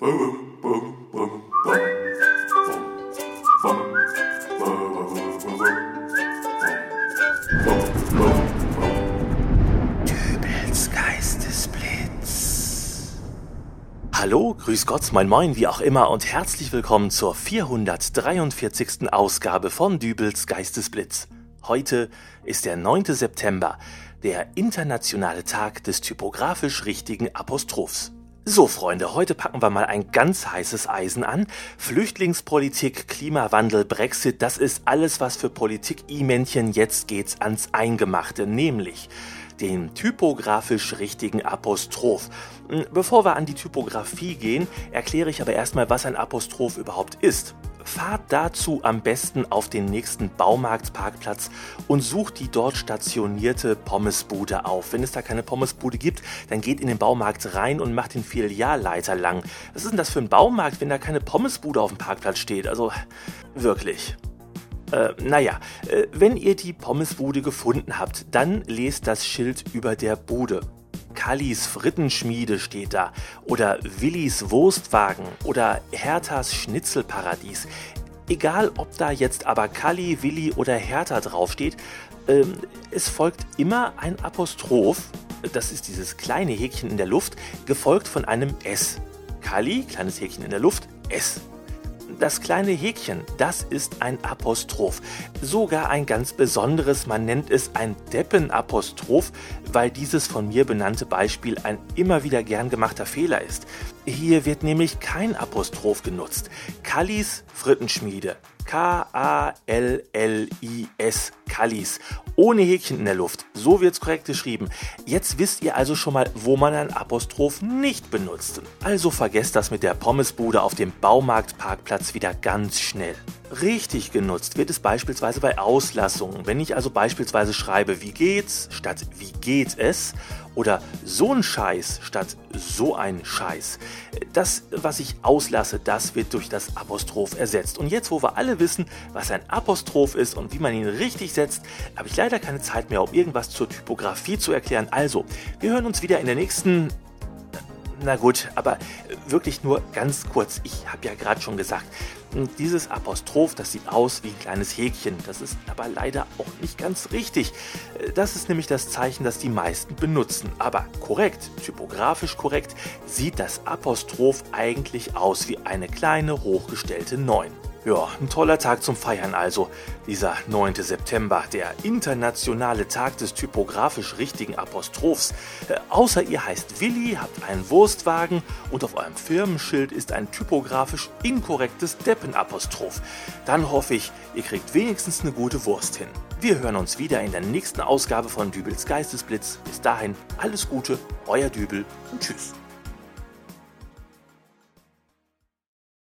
Dübels Geistesblitz. Hallo, grüß Gott, mein Moin, wie auch immer und herzlich willkommen zur 443. Ausgabe von Dübels Geistesblitz. Heute ist der 9. September, der internationale Tag des typografisch richtigen Apostrophs. So, Freunde, heute packen wir mal ein ganz heißes Eisen an. Flüchtlingspolitik, Klimawandel, Brexit, das ist alles, was für Politik-I-Männchen jetzt geht's ans Eingemachte, nämlich den typografisch richtigen Apostroph. Hm, bevor wir an die Typografie gehen, erkläre ich aber erstmal, was ein Apostroph überhaupt ist. Fahrt dazu am besten auf den nächsten Baumarktparkplatz und sucht die dort stationierte Pommesbude auf. Wenn es da keine Pommesbude gibt, dann geht in den Baumarkt rein und macht den Filialleiter lang. Was ist denn das für ein Baumarkt, wenn da keine Pommesbude auf dem Parkplatz steht? Also wirklich. Äh, naja, äh, wenn ihr die Pommesbude gefunden habt, dann lest das Schild über der Bude. Kallis Frittenschmiede steht da oder Willis Wurstwagen oder Herthas Schnitzelparadies. Egal, ob da jetzt aber Kalli, Willi oder Hertha draufsteht, ähm, es folgt immer ein Apostroph, das ist dieses kleine Häkchen in der Luft, gefolgt von einem S. Kalli, kleines Häkchen in der Luft, S. Das kleine Häkchen, das ist ein Apostroph. Sogar ein ganz besonderes, man nennt es ein Deppenapostroph, weil dieses von mir benannte Beispiel ein immer wieder gern gemachter Fehler ist. Hier wird nämlich kein Apostroph genutzt. Kallis Frittenschmiede. K-A-L-L-I-S. Kallis. Ohne Häkchen in der Luft. So wird's korrekt geschrieben. Jetzt wisst ihr also schon mal, wo man ein Apostroph nicht benutzt. Also vergesst das mit der Pommesbude auf dem Baumarktparkplatz wieder ganz schnell. Richtig genutzt wird es beispielsweise bei Auslassungen. Wenn ich also beispielsweise schreibe, wie geht's statt wie geht es oder so ein Scheiß statt so ein Scheiß. Das, was ich auslasse, das wird durch das Apostroph ersetzt. Und jetzt, wo wir alle wissen, was ein Apostroph ist und wie man ihn richtig setzt, habe ich leider keine Zeit mehr, um irgendwas zur Typografie zu erklären. Also, wir hören uns wieder in der nächsten na gut, aber wirklich nur ganz kurz. Ich habe ja gerade schon gesagt, dieses Apostroph, das sieht aus wie ein kleines Häkchen. Das ist aber leider auch nicht ganz richtig. Das ist nämlich das Zeichen, das die meisten benutzen. Aber korrekt, typografisch korrekt, sieht das Apostroph eigentlich aus wie eine kleine hochgestellte 9. Ja, ein toller Tag zum Feiern also, dieser 9. September, der internationale Tag des typografisch richtigen Apostrophs. Äh, außer ihr heißt Willi, habt einen Wurstwagen und auf eurem Firmenschild ist ein typografisch inkorrektes Deppenapostroph. Dann hoffe ich, ihr kriegt wenigstens eine gute Wurst hin. Wir hören uns wieder in der nächsten Ausgabe von Dübels Geistesblitz. Bis dahin alles Gute, euer Dübel und tschüss.